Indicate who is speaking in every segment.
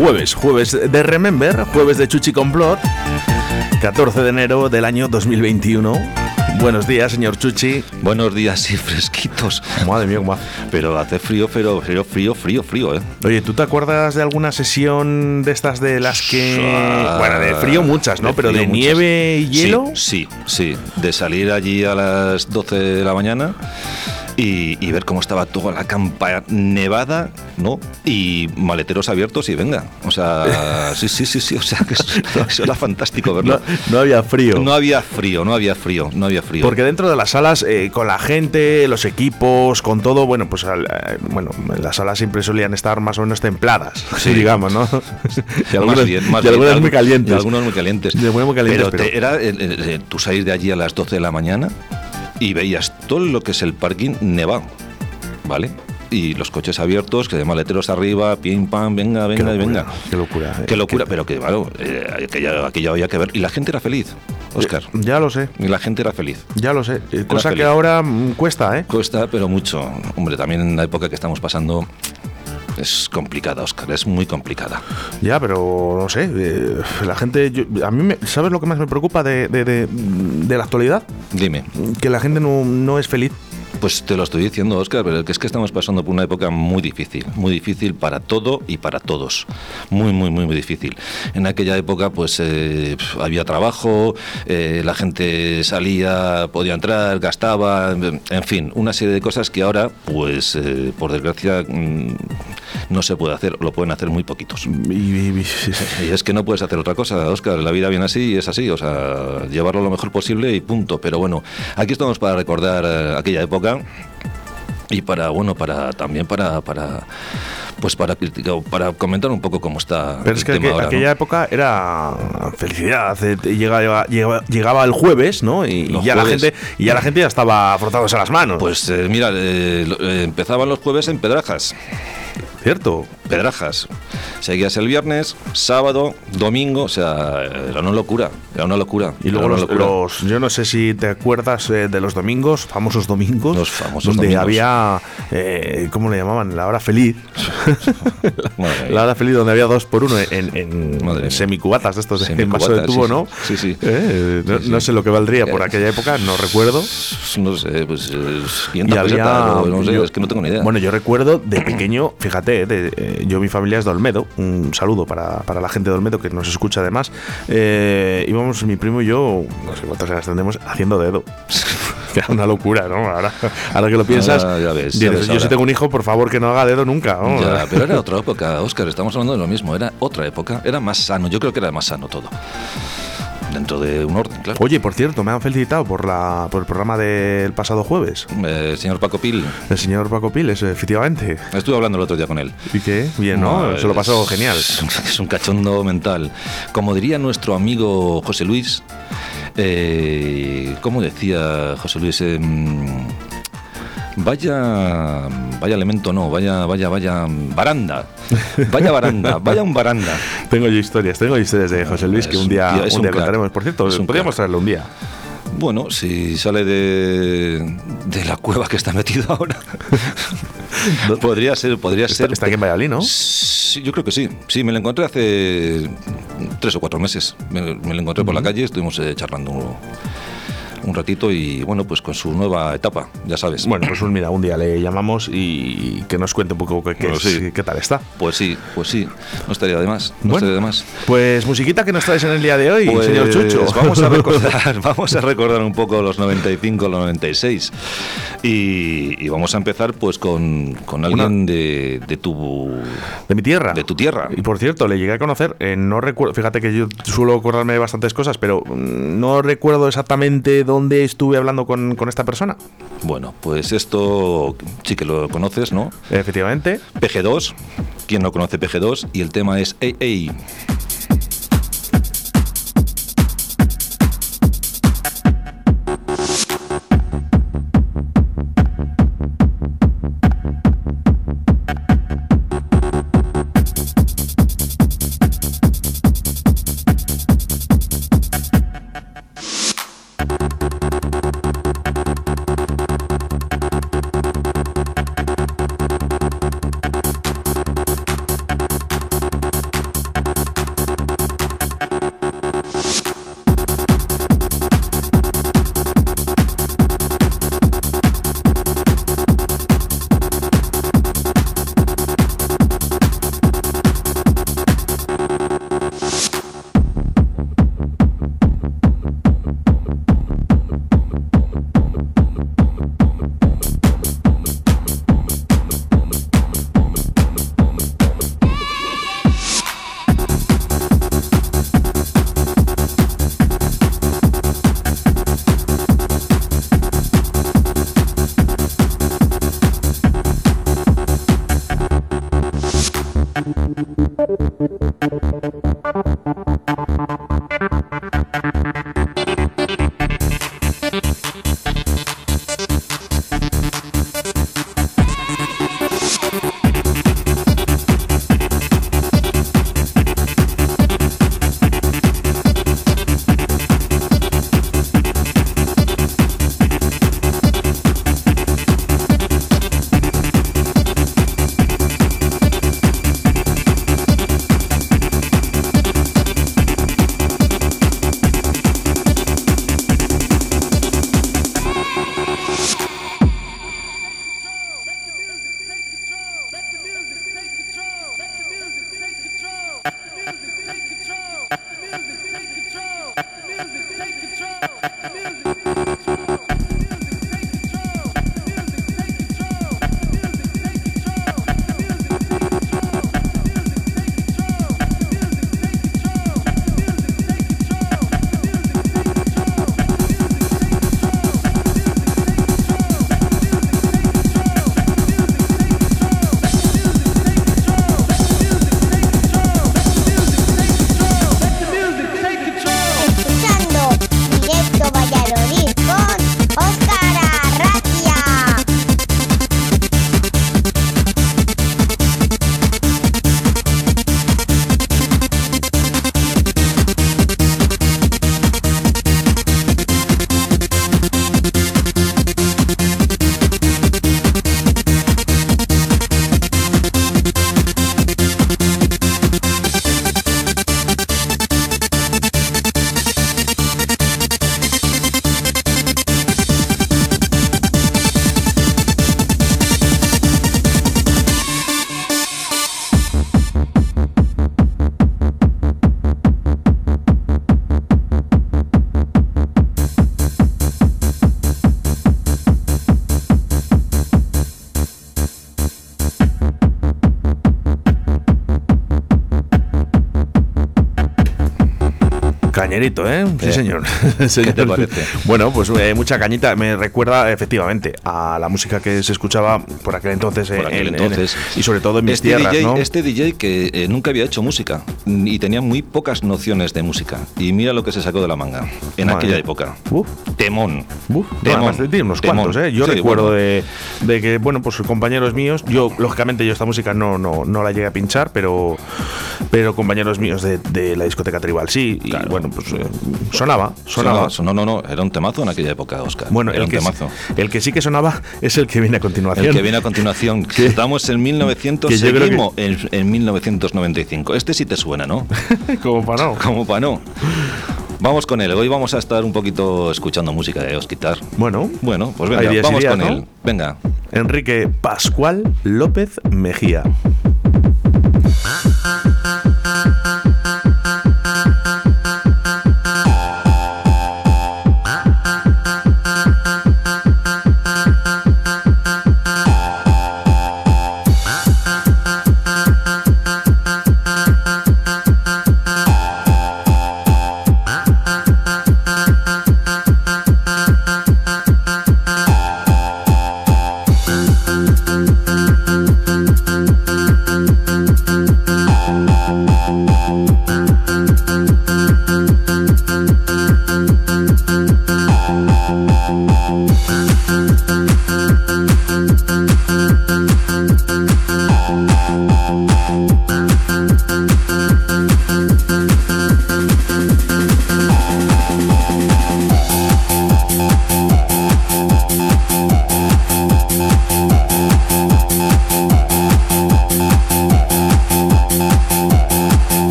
Speaker 1: Jueves, jueves de Remember, jueves de Chuchi Complot, 14 de enero del año 2021. Buenos días, señor Chuchi.
Speaker 2: Buenos días y fresquitos.
Speaker 1: Madre mía, cómo.
Speaker 2: Pero hace frío, pero frío, frío, frío, frío, ¿eh?
Speaker 1: Oye, ¿tú te acuerdas de alguna sesión de estas de las que...
Speaker 2: Ah,
Speaker 1: bueno, de frío muchas, ¿no?
Speaker 2: de
Speaker 1: Pero de
Speaker 2: muchas.
Speaker 1: nieve y hielo.
Speaker 2: Sí, sí, sí. De salir allí a las 12 de la mañana y, y ver cómo estaba toda la campa nevada, ¿no? Y maleteros abiertos y venga. O sea, sí, sí, sí, sí. O sea, que eso, era fantástico verlo.
Speaker 1: no había frío.
Speaker 2: No había frío, no había frío, no había frío.
Speaker 1: Porque dentro de las salas, eh, con la gente, los equipos, con todo, bueno, pues al- eh, bueno, las salas siempre solían estar más o menos templadas,
Speaker 2: Sí.
Speaker 1: digamos, ¿no? y algunas,
Speaker 2: más bien, más
Speaker 1: y algunas
Speaker 2: bien.
Speaker 1: muy calientes.
Speaker 2: Y algunos muy calientes.
Speaker 1: Algunas muy calientes,
Speaker 2: pero, te- era eh, eh, tú salir de allí a las 12 de la mañana y veías todo lo que es el parking nevado, ¿vale? Y los coches abiertos, que de maleteros arriba, pim pam, venga,
Speaker 1: Qué
Speaker 2: venga, y
Speaker 1: locura,
Speaker 2: venga.
Speaker 1: Qué locura. eh,
Speaker 2: Qué locura,
Speaker 1: qué-
Speaker 2: pero que, claro, eh, aquello, aquello había que ver. Y la gente era feliz, Oscar.
Speaker 1: Ya lo sé,
Speaker 2: Y la gente era feliz.
Speaker 1: ya lo sé. Eh, Cosa que ahora mm, cuesta, ¿eh?
Speaker 2: Cuesta, pero mucho. Hombre, también en la época que estamos pasando es complicada, Oscar, es muy complicada.
Speaker 1: Ya, pero no sé. eh, la gente. yo- a mí, me- ¿sabes lo que más me preocupa de, de- de- de la actualidad?
Speaker 2: Dime.
Speaker 1: Que la gente no, no es feliz.
Speaker 2: Pues te lo estoy diciendo, Oscar, pero es que estamos pasando por una época muy difícil, muy difícil para todo y para todos. Muy, muy, muy, muy difícil. En aquella época, pues eh, había trabajo, eh, la gente salía, podía entrar, gastaba, en fin, una serie de cosas que ahora, pues eh, por desgracia, mm, no se puede hacer, lo pueden hacer muy poquitos.
Speaker 1: Y,
Speaker 2: es que no puedes hacer otra cosa, Oscar. La vida viene así y es así. O sea, llevarlo lo mejor posible y punto. Pero bueno, aquí estamos para recordar eh, aquella época y para, bueno, para también para, para pues para criticar, para comentar un poco cómo está
Speaker 1: Pero
Speaker 2: el
Speaker 1: es que
Speaker 2: tema
Speaker 1: aqu-
Speaker 2: ahora, ¿no?
Speaker 1: aquella época era felicidad. eh, Llegaba, llegaba, llegaba el jueves, ¿no? Y, ya la gente y ya la gente ya estaba frotándose las manos.
Speaker 2: Pues eh, mira, eh, eh, empezaban los jueves en Pedrajas.
Speaker 1: cierto.
Speaker 2: Pedrajas. Seguías el viernes, sábado, domingo, o sea, era una locura, era una locura.
Speaker 1: Y luego los,
Speaker 2: locura.
Speaker 1: los- yo no sé si te acuerdas eh, de los domingos, famosos domingos,
Speaker 2: Los famosos
Speaker 1: donde
Speaker 2: domingos.
Speaker 1: había, eh, ¿cómo le llamaban? La hora feliz. La hora feliz donde había dos por uno en, en semicubatas de estos de en vaso de
Speaker 2: Semicubatas,
Speaker 1: tubo,
Speaker 2: sí,
Speaker 1: ¿no?
Speaker 2: sí, sí.
Speaker 1: Eh, no, sé lo que valdría por
Speaker 2: Eh,
Speaker 1: aquella época, no recuerdo.
Speaker 2: No sé, pues eh,
Speaker 1: Y
Speaker 2: 500
Speaker 1: había,
Speaker 2: o no sé,
Speaker 1: yo-
Speaker 2: es que no tengo ni idea.
Speaker 1: Bueno, yo recuerdo de pequeño, fíjate, de- eh, yo mi familia es de Olmedo, un saludo para, para la gente de Olmedo que nos escucha además. Eh, íbamos mi primo y yo, no sé cuántas horas tendremos, haciendo dedo. Que era una locura, ¿no? Ahora, ahora que lo piensas,
Speaker 2: Ahora ya ves,
Speaker 1: dices,
Speaker 2: ya ves
Speaker 1: yo si tengo un hijo, por favor, que no haga dedo nunca. ¿no?
Speaker 2: Ya, pero era otra época, Oscar, estamos hablando de lo mismo, era otra época, era más sano, yo creo que era más sano todo. Dentro de un orden, claro.
Speaker 1: Oye, por cierto, me han felicitado por, la, por el programa del pasado jueves.
Speaker 2: Eh, señor Paco Pil,
Speaker 1: El señor Paco Piles, efectivamente.
Speaker 2: estuve hablando el otro día con él.
Speaker 1: ¿Y qué? Bien, ¿no? Se lo pasó
Speaker 2: es-
Speaker 1: genial.
Speaker 2: Es un cachondo mental. Como diría nuestro amigo José Luis, eh, ¿cómo decía José Luis? Em, vaya, vaya elemento, no, vaya, vaya, vaya baranda. Vaya baranda, vaya un baranda.
Speaker 1: Tengo yo historias, tengo historias de José Luis que
Speaker 2: Es
Speaker 1: un
Speaker 2: un
Speaker 1: día,
Speaker 2: tío,
Speaker 1: un
Speaker 2: un
Speaker 1: día
Speaker 2: crack.
Speaker 1: contaremos. Por cierto, podríamos traerlo un día.
Speaker 2: Bueno, si sale de, de la cueva que está metido ahora, podría ser, podría
Speaker 1: Está,
Speaker 2: ser.
Speaker 1: está aquí en Valladolid, ¿no?
Speaker 2: Sí, yo creo que sí. Sí, me lo encontré hace tres o cuatro meses. Me, me lo encontré por la calle, estuvimos eh, charlando un, ratito y bueno, pues con su nueva etapa, ya sabes.
Speaker 1: Bueno, pues mira, un día le llamamos y que nos cuente un poco qué, qué
Speaker 2: Bueno,
Speaker 1: es-
Speaker 2: sí.
Speaker 1: qué tal está.
Speaker 2: Pues sí, pues sí, no estaría de más. No
Speaker 1: Bueno.
Speaker 2: estaría de más.
Speaker 1: Pues musiquita que nos traes en el día de hoy,
Speaker 2: Pues
Speaker 1: señor Chucho.
Speaker 2: Vamos a recordar, vamos a recordar un poco los 95, los 96. Y, y vamos a empezar pues con, con alguien de, de tu
Speaker 1: de mi tierra.
Speaker 2: de tu tierra.
Speaker 1: Y por cierto, le llegué a conocer, eh, no recuerdo, fíjate que yo suelo acordarme de bastantes cosas, pero mm, no recuerdo exactamente dónde estuve hablando con, con esta persona.
Speaker 2: Bueno, pues esto sí que lo conoces, ¿no?
Speaker 1: Efectivamente.
Speaker 2: PG2, ¿quién no conoce PG2? Y el tema es Ey
Speaker 1: ¿eh? Sí,
Speaker 2: Eh,
Speaker 1: señor.
Speaker 2: ¿Qué te parece?
Speaker 1: Bueno, pues eh, mucha cañita. Me recuerda efectivamente a la música que se escuchaba por aquel entonces.
Speaker 2: Por aquel
Speaker 1: en- en-
Speaker 2: entonces.
Speaker 1: y sobre todo en mis
Speaker 2: este
Speaker 1: tierras,
Speaker 2: DJ,
Speaker 1: ¿no?
Speaker 2: Este DJ que eh, nunca había hecho música y tenía muy pocas nociones de música. Y mira lo que se sacó de la manga en
Speaker 1: Madre
Speaker 2: aquella época. Temón.
Speaker 1: No,
Speaker 2: Temón.
Speaker 1: unos
Speaker 2: Temón.
Speaker 1: cuantos, ¿eh? Yo
Speaker 2: Sí,
Speaker 1: recuerdo
Speaker 2: bueno.
Speaker 1: de, de que, bueno, pues compañeros míos, yo, lógicamente, yo esta música no, no, no la llegué a pinchar, pero, pero compañeros míos de, de la discoteca tribal sí, y bueno, pues sonaba, sonaba.
Speaker 2: No, no, no, era un temazo en aquella época, Oscar.
Speaker 1: Bueno,
Speaker 2: era
Speaker 1: el
Speaker 2: un
Speaker 1: que, sí,
Speaker 2: temazo.
Speaker 1: el que sí que sonaba es el que viene a continuación.
Speaker 2: El que viene a continuación.
Speaker 1: ¿Qué?
Speaker 2: Estamos en 1900,
Speaker 1: Que
Speaker 2: en, en 1995. Este sí te suena, ¿no?
Speaker 1: Como para no.
Speaker 2: Como para no. Vamos con él. Hoy vamos a estar un poquito escuchando música de Osquitar.
Speaker 1: Bueno,
Speaker 2: Bueno, pues venga, vamos
Speaker 1: días,
Speaker 2: con
Speaker 1: ¿no?
Speaker 2: él. Venga.
Speaker 1: Enrique Pascual López Mejía.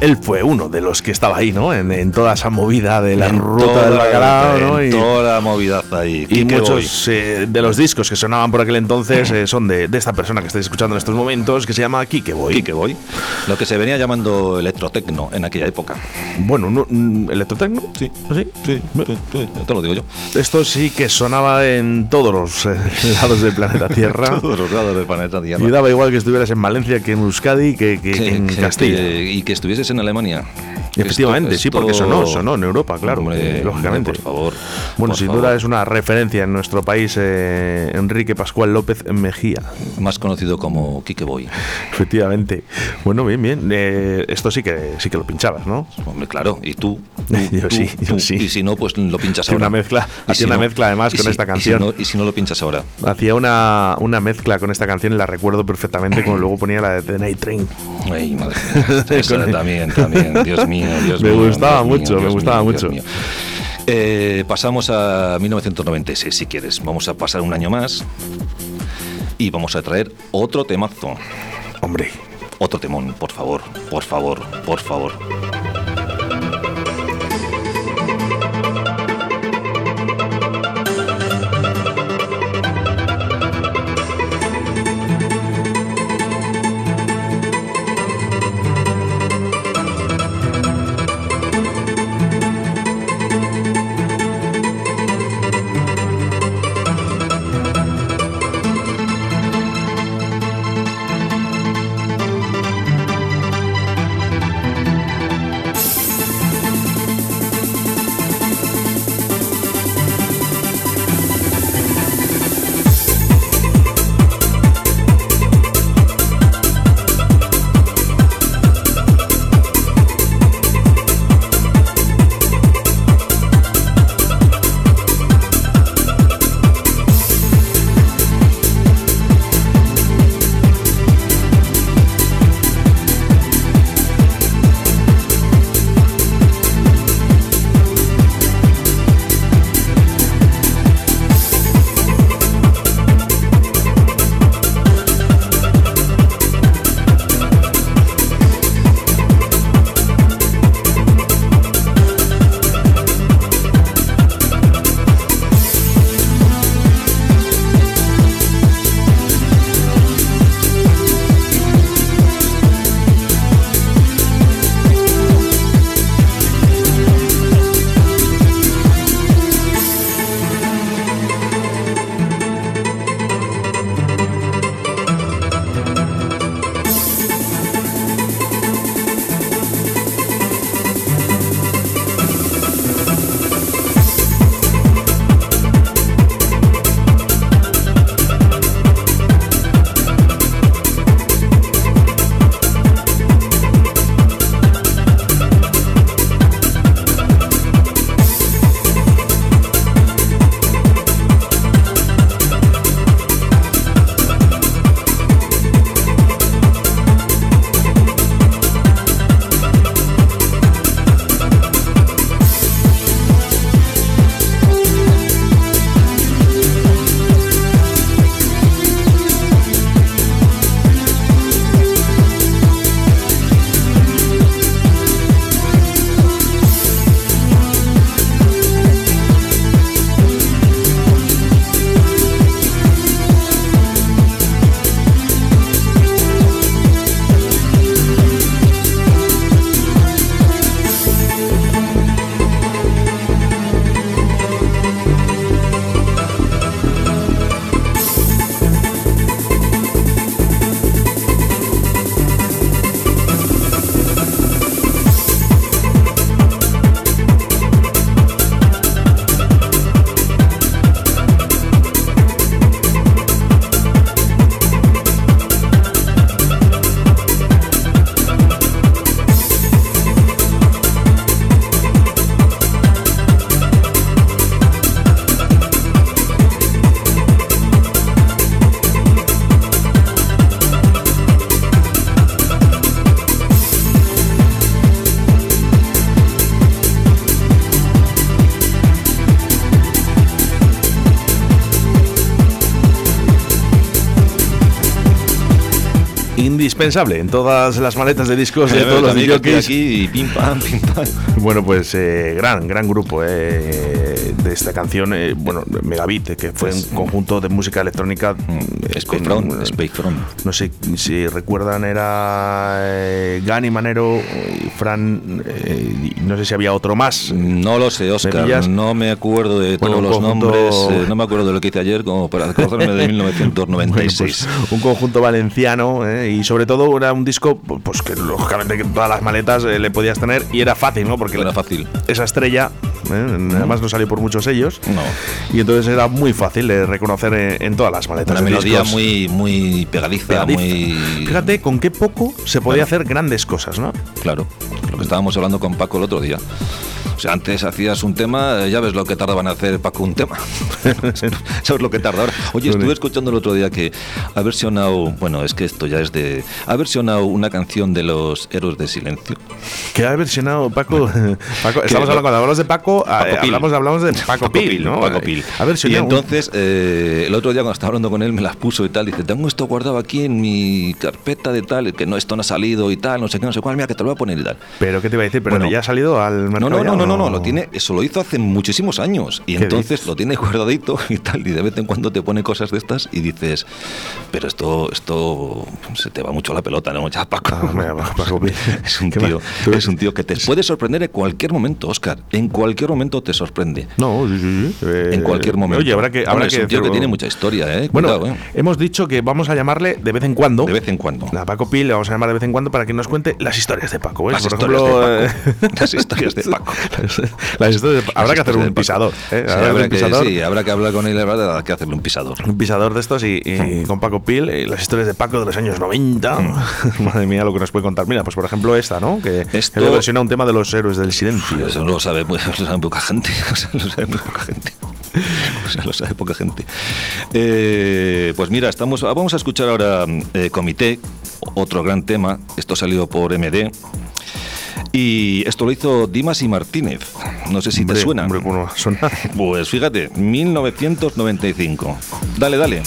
Speaker 1: Él, fue uno de los que estaba ahí, ¿no? En, en toda esa movida de la
Speaker 2: En
Speaker 1: ruta del bacalao, ¿no? Y,
Speaker 2: toda la movida ahí.
Speaker 1: y muchos eh, de los discos que sonaban por aquel entonces eh, son de, de esta persona que estáis escuchando en estos momentos, que se llama Kike
Speaker 2: Boy. Quique Boy. Lo que se venía llamando electrotecno en aquella época.
Speaker 1: Bueno, no, mm, ¿electrotecno?
Speaker 2: Sí.
Speaker 1: ¿Sí?
Speaker 2: Sí, sí, sí, te lo digo yo.
Speaker 1: Esto sí que sonaba en todos los eh, lados del planeta Tierra.
Speaker 2: Todos los lados del planeta Tierra.
Speaker 1: Y daba igual que estuvieras en Valencia que en Euskadi que, que- que en Castilla.
Speaker 2: y que estuvieses en Alemania.
Speaker 1: Efectivamente, sí, porque sonó, sonó en Europa, claro,
Speaker 2: Hombre,
Speaker 1: eh, lógicamente.
Speaker 2: por favor.
Speaker 1: Bueno,
Speaker 2: por
Speaker 1: sin
Speaker 2: favor.
Speaker 1: duda es una referencia en nuestro país eh, Enrique Pascual López Mejía.
Speaker 2: Más conocido como Quique Boy.
Speaker 1: Efectivamente. Bueno, bien, bien. Eh, esto sí que sí que lo pinchabas, ¿no?
Speaker 2: Hombre, claro. Y tú. tú,
Speaker 1: Yo
Speaker 2: tú,
Speaker 1: sí, yo
Speaker 2: tú.
Speaker 1: sí.
Speaker 2: Y si no, pues lo pinchas ahora.
Speaker 1: una mezcla- hacía una mezcla, además, con
Speaker 2: si-
Speaker 1: esta
Speaker 2: y si
Speaker 1: canción.
Speaker 2: no- Y si no, lo pinchas ahora.
Speaker 1: Hacía una, una mezcla con esta canción y la recuerdo perfectamente, como luego ponía la de The Night Train.
Speaker 2: Ay, madre mía. También, también. Dios mío, Dios
Speaker 1: Me
Speaker 2: mío.
Speaker 1: gustaba
Speaker 2: Dios mío,
Speaker 1: mucho, me
Speaker 2: Dios
Speaker 1: gustaba
Speaker 2: mío,
Speaker 1: mucho.
Speaker 2: Dios mío. Eh, pasamos a 1996, si quieres. Vamos a pasar un año más y vamos a traer otro temazo.
Speaker 1: Hombre,
Speaker 2: Otro temón, por favor, por favor, por favor.
Speaker 1: Indispensable en todas las maletas de discos de todos los DJs.
Speaker 2: aquí y pim pam, pim pam.
Speaker 1: Bueno, pues eh, gran, gran grupo eh, de esta canción, eh, bueno, Megabit, que fue un conjunto de música electrónica.
Speaker 2: Space Front, Space Front.
Speaker 1: No sé si recuerdan, era eh, Gani Manero y Fran, eh, no sé si había otro más.
Speaker 2: No lo sé, Oscar. No me acuerdo de
Speaker 1: Bueno,
Speaker 2: todos los
Speaker 1: conjunto-
Speaker 2: nombres. eh, no me acuerdo de lo que hice ayer, como para acordarme de
Speaker 1: Bueno,
Speaker 2: 1996.
Speaker 1: pues, un conjunto valenciano y sobre todo era un disco pues que lógicamente que todas las maletas eh, le podías tener y era fácil, ¿no? Porque
Speaker 2: Era fácil.
Speaker 1: esa estrella eh, además no salió por muchos sellos
Speaker 2: No.
Speaker 1: y entonces era muy fácil de reconocer en, en todas las maletas.
Speaker 2: Una melodía
Speaker 1: discos.
Speaker 2: muy, muy pegadiza,
Speaker 1: Pegadiza.
Speaker 2: muy.
Speaker 1: Fíjate con qué poco se podía hacer grandes cosas, ¿no?
Speaker 2: Claro, lo que estábamos hablando con Paco el otro día. O sea, antes hacías un tema, eh, ya ves lo que tardaban en hacer Paco un tema. ¿Sabes lo que tarda ahora? Oye, estuve escuchando el otro día que ha versionado, bueno, es que esto ya es de. Ha versionado una canción de los Héroes de Silencio.
Speaker 1: Que ha versionado Paco. Paco estamos hablando, cuando hablamos de Paco,
Speaker 2: Paco
Speaker 1: eh, hablamos, hablamos de Paco, Pil, ¿no?
Speaker 2: Paco Pil. Y entonces, eh, el otro día cuando estaba hablando con él, me las puso y tal. Dice: Tengo esto guardado aquí en mi carpeta de tal, que no, esto no ha salido y tal, no sé qué, no sé cuál. Mira, que te lo voy a poner y tal.
Speaker 1: Pero, ¿qué te iba a decir? ¿Pero
Speaker 2: Bueno.
Speaker 1: ya ha salido al mercado?
Speaker 2: No, no, no, no, no, lo tiene, eso lo hizo hace muchísimos años y
Speaker 1: ¿Qué
Speaker 2: entonces
Speaker 1: dices?
Speaker 2: lo tiene guardadito y tal y de vez en cuando te pone cosas de estas y dices, pero esto, esto se te va mucho la pelota, ¿no? Ya Paco.
Speaker 1: Ah, mira, Paco
Speaker 2: es un
Speaker 1: ¿Qué
Speaker 2: tío, es un tío que te puede sorprender en cualquier momento, Oscar. En cualquier momento te sorprende.
Speaker 1: No, sí, sí, sí. Eh,
Speaker 2: En cualquier momento.
Speaker 1: Oye, habrá que.
Speaker 2: Hombre,
Speaker 1: Habrá
Speaker 2: es
Speaker 1: que
Speaker 2: un tío que tiene mucha historia, ¿eh?
Speaker 1: Bueno,
Speaker 2: Cuidado, ¿eh?
Speaker 1: hemos dicho que vamos a llamarle de vez en cuando.
Speaker 2: De vez en cuando.
Speaker 1: A Paco Pil le vamos a llamar de vez en cuando para que nos cuente las historias de Paco. ¿eh?
Speaker 2: Las
Speaker 1: Por
Speaker 2: historias
Speaker 1: ejemplo,
Speaker 2: de
Speaker 1: eh,
Speaker 2: Paco. Las historias de Paco.
Speaker 1: las, historias Habrá que hacer un pisador. ¿eh?
Speaker 2: Sí,
Speaker 1: Habrá un
Speaker 2: que,
Speaker 1: pisador.
Speaker 2: sí, habrá que hablar con él, habrá que hacerle un pisador.
Speaker 1: Un pisador de estos y, y con Paco Pil, eh, las historias de Paco de los años 90. Madre mía, lo que nos puede contar. Mira, pues por ejemplo esta, ¿no? Que,
Speaker 2: Esto-
Speaker 1: que versiona un tema de los héroes del silencio.
Speaker 2: Eso no lo sabe, pues, lo sabe poca gente. O sea, lo sabe muy poca gente. O sea, lo sabe poca gente. Eh, pues mira, estamos, vamos a escuchar ahora eh, Comité, otro gran tema. Esto salió por MD. Y esto lo hizo Dimas y Martínez. No sé si
Speaker 1: Hombre,
Speaker 2: te suena.
Speaker 1: hombre, ¿cómo no va a sonar?
Speaker 2: Pues fíjate, 1995. Dale, dale.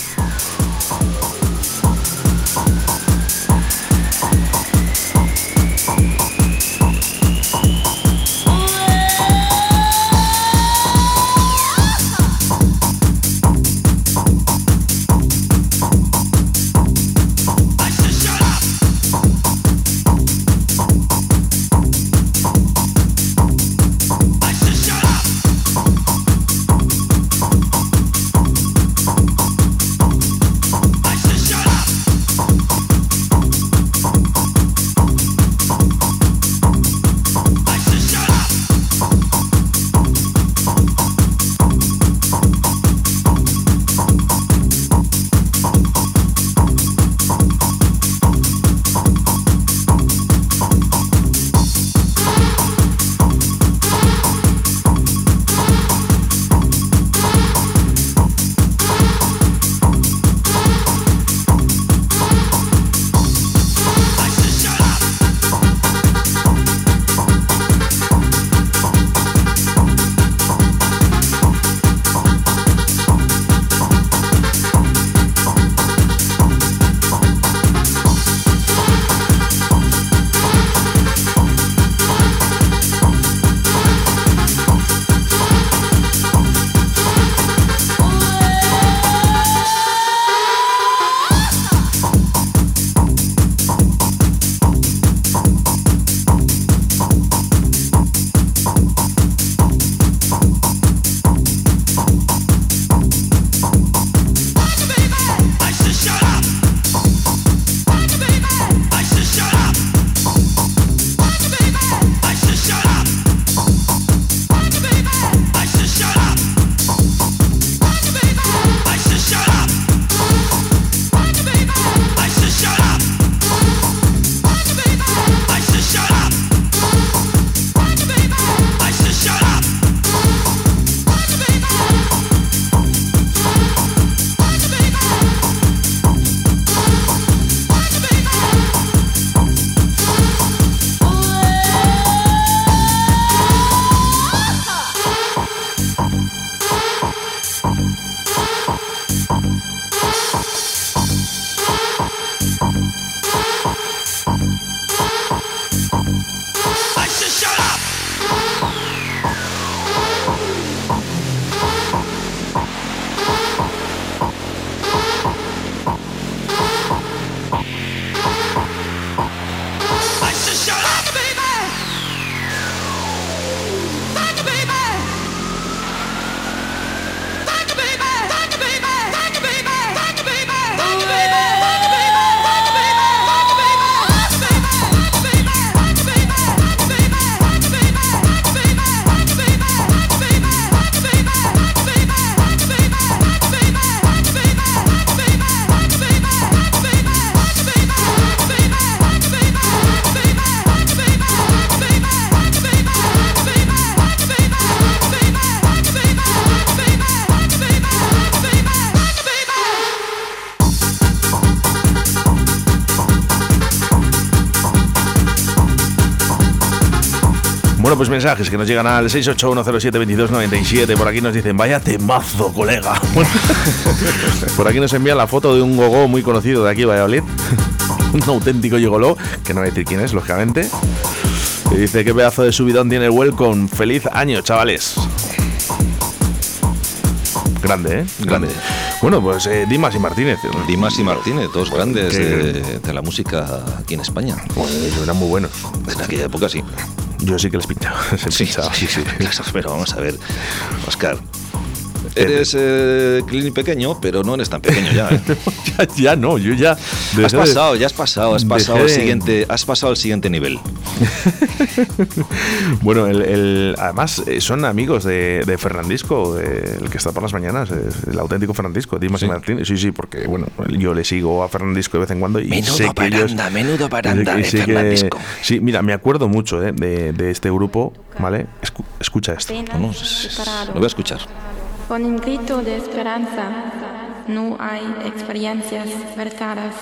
Speaker 1: Bueno, pues mensajes que nos llegan al 681072297. Por aquí nos dicen, vaya temazo, colega. Por aquí nos envía la foto de un gogo muy conocido de aquí, Valladolid. un auténtico gigoló, que no voy a decir quién es, lógicamente. Y dice, qué pedazo de subidón tiene el Welcome. Feliz año, chavales. Grande, ¿eh?
Speaker 2: Grande.
Speaker 1: Bueno, pues eh, Dimas y Martínez.
Speaker 2: Dimas y Martínez, dos grandes de, de la música aquí en España.
Speaker 1: Pues eran muy buenos.
Speaker 2: En aquella época sí.
Speaker 1: Yo sí que les pinchaba.
Speaker 2: Sí,
Speaker 1: pinchaba.
Speaker 2: sí, sí, claro, pero vamos a ver, Oscar. Eres eh, Clini pequeño, pero no eres tan pequeño ya. ¿eh?
Speaker 1: ya, ya no, yo ya.
Speaker 2: Has
Speaker 1: de-
Speaker 2: pasado, ya has pasado, has pasado
Speaker 1: de-
Speaker 2: siguiente, has pasado al siguiente nivel.
Speaker 1: Bueno, el, el- además eh, son amigos de, de Fernandisco, de- el que está por las mañanas, el auténtico Fernandisco, Dimas
Speaker 2: Sí.
Speaker 1: y Martínez. Sí, sí, porque bueno, yo le sigo a Fernandisco de vez en cuando y
Speaker 2: Menudo
Speaker 1: sé que ellos-
Speaker 2: baranda, menudo baranda
Speaker 1: y
Speaker 2: de
Speaker 1: que- sí, mira, me acuerdo mucho eh, de, de este grupo, ¿vale? Escu- escucha esto.
Speaker 2: No, no, lo voy a escuchar.
Speaker 3: Con un grito de esperanza, no hay experiencias verdaderas.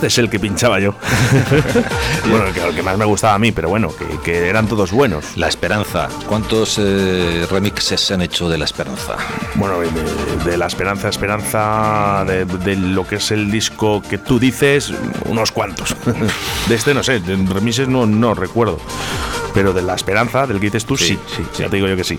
Speaker 1: Este es el que pinchaba yo. bueno, el que, el que más me gustaba a mí, pero bueno, que, que eran todos buenos.
Speaker 2: La Esperanza. ¿Cuántos eh, remixes se han hecho de La Esperanza?
Speaker 1: Bueno, de, de la Esperanza Esperanza, de, de lo que es el disco que tú dices, unos cuantos. De este no sé, de remises no, no recuerdo. Pero de la Esperanza, del que dices tú, sí, sí, ya te digo yo que sí.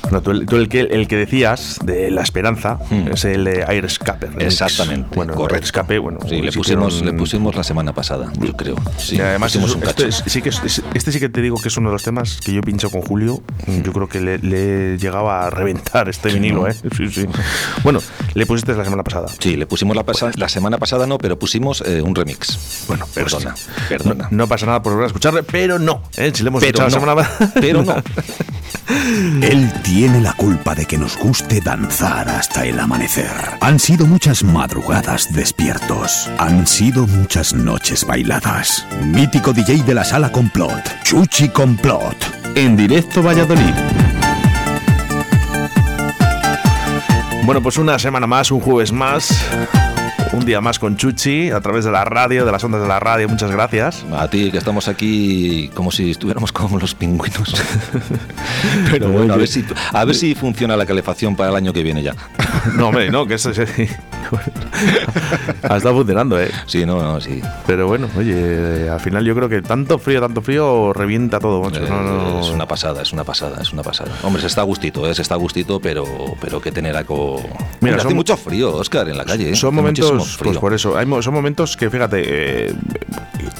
Speaker 1: No, tú, el, tú el que, el que decías de la esperanza es el de Air Escape.
Speaker 2: Hmm. Exactamente,
Speaker 1: Bueno,
Speaker 2: correcto.
Speaker 1: Air Escape, bueno.
Speaker 2: Sí, le pusimos,
Speaker 1: hicieron-
Speaker 2: le pusimos la semana pasada, yo creo. Sí,
Speaker 1: y además,
Speaker 2: pusimos
Speaker 1: es-
Speaker 2: un
Speaker 1: este,
Speaker 2: cacho.
Speaker 1: sí que es- es- este sí que te digo que es uno de los temas que yo pincho con Julio. Yo creo que le, le llegaba a reventar este vinilo,
Speaker 2: ¿no?
Speaker 1: ¿eh? Sí, sí. Bueno, le pusiste la semana pasada.
Speaker 2: Sí, le pusimos la, pasa- la semana pasada, no, pero pusimos eh, un remix.
Speaker 1: Bueno,
Speaker 2: Perdona,
Speaker 1: sí.
Speaker 2: perdona.
Speaker 1: No, no pasa nada por volver a escucharle, pero no. ¿eh? Si le hemos
Speaker 2: Pero
Speaker 1: escuchado la
Speaker 2: no,
Speaker 1: semana pasada.
Speaker 2: pero no.
Speaker 4: Él tiene la culpa de que nos guste danzar hasta el amanecer. Han sido muchas madrugadas despiertos. Han sido muchas noches bailadas. Mítico DJ de la sala Complot. Chuchi Complot. En directo Valladolid.
Speaker 1: Bueno, pues una semana más, un jueves más. Un día más con Chuchi a través de la radio, de las ondas de la radio. Muchas gracias.
Speaker 2: A ti, que estamos aquí como si estuviéramos como los pingüinos. Pero bueno, a ver, si, a ver si funciona la calefacción para el año que viene ya.
Speaker 1: No, hombre, no, que eso sí. ha estado funcionando, ¿eh?
Speaker 2: Sí, no, no, sí.
Speaker 1: Pero bueno, oye, al final yo creo que tanto frío, tanto frío revienta todo, macho.
Speaker 2: Eh,
Speaker 1: No, no,
Speaker 2: Es una pasada, es una pasada, es una pasada. Hombre, se está a gustito, ¿eh? se está a gustito, pero, pero que tener algo... Mira, hace
Speaker 1: son-
Speaker 2: mucho frío, Oscar, en la calle. ¿eh?
Speaker 1: Son momentos, pues por eso, hay son momentos que, fíjate, eh,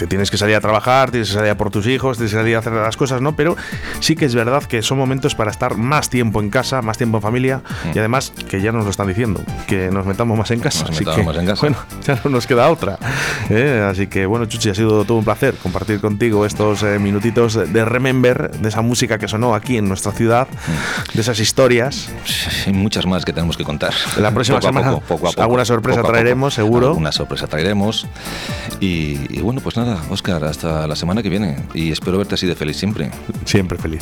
Speaker 1: te tienes que salir a trabajar, tienes que salir a por tus hijos, tienes que salir a hacer las cosas, ¿no? Pero sí que es verdad que son momentos para estar más tiempo en casa, más tiempo en familia y además que ya nos lo están diciendo, que nos metamos más en casa.
Speaker 2: Mm. Nos
Speaker 1: así
Speaker 2: metamos
Speaker 1: que,
Speaker 2: más en casa.
Speaker 1: Bueno, ya no nos queda otra. ¿eh? Así que, bueno, Chuchi, ha sido todo un placer compartir contigo estos eh, minutitos de Remember, de esa música que sonó aquí en nuestra ciudad,
Speaker 2: Mm.
Speaker 1: de esas historias.
Speaker 2: Hay muchas más que tenemos que contar.
Speaker 1: La próxima
Speaker 2: Poco a
Speaker 1: semana,
Speaker 2: poco, poco a poco,
Speaker 1: alguna sorpresa traeremos, seguro.
Speaker 2: Alguna sorpresa traeremos. Y, y bueno, pues nada, Oscar, hasta la semana que viene. Y espero verte así de feliz siempre.
Speaker 1: Siempre feliz.